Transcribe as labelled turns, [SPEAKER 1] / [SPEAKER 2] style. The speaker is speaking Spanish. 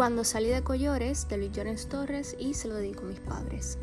[SPEAKER 1] Cuando salí de Collores, de Luis Jones Torres, y se lo dedico a mis padres.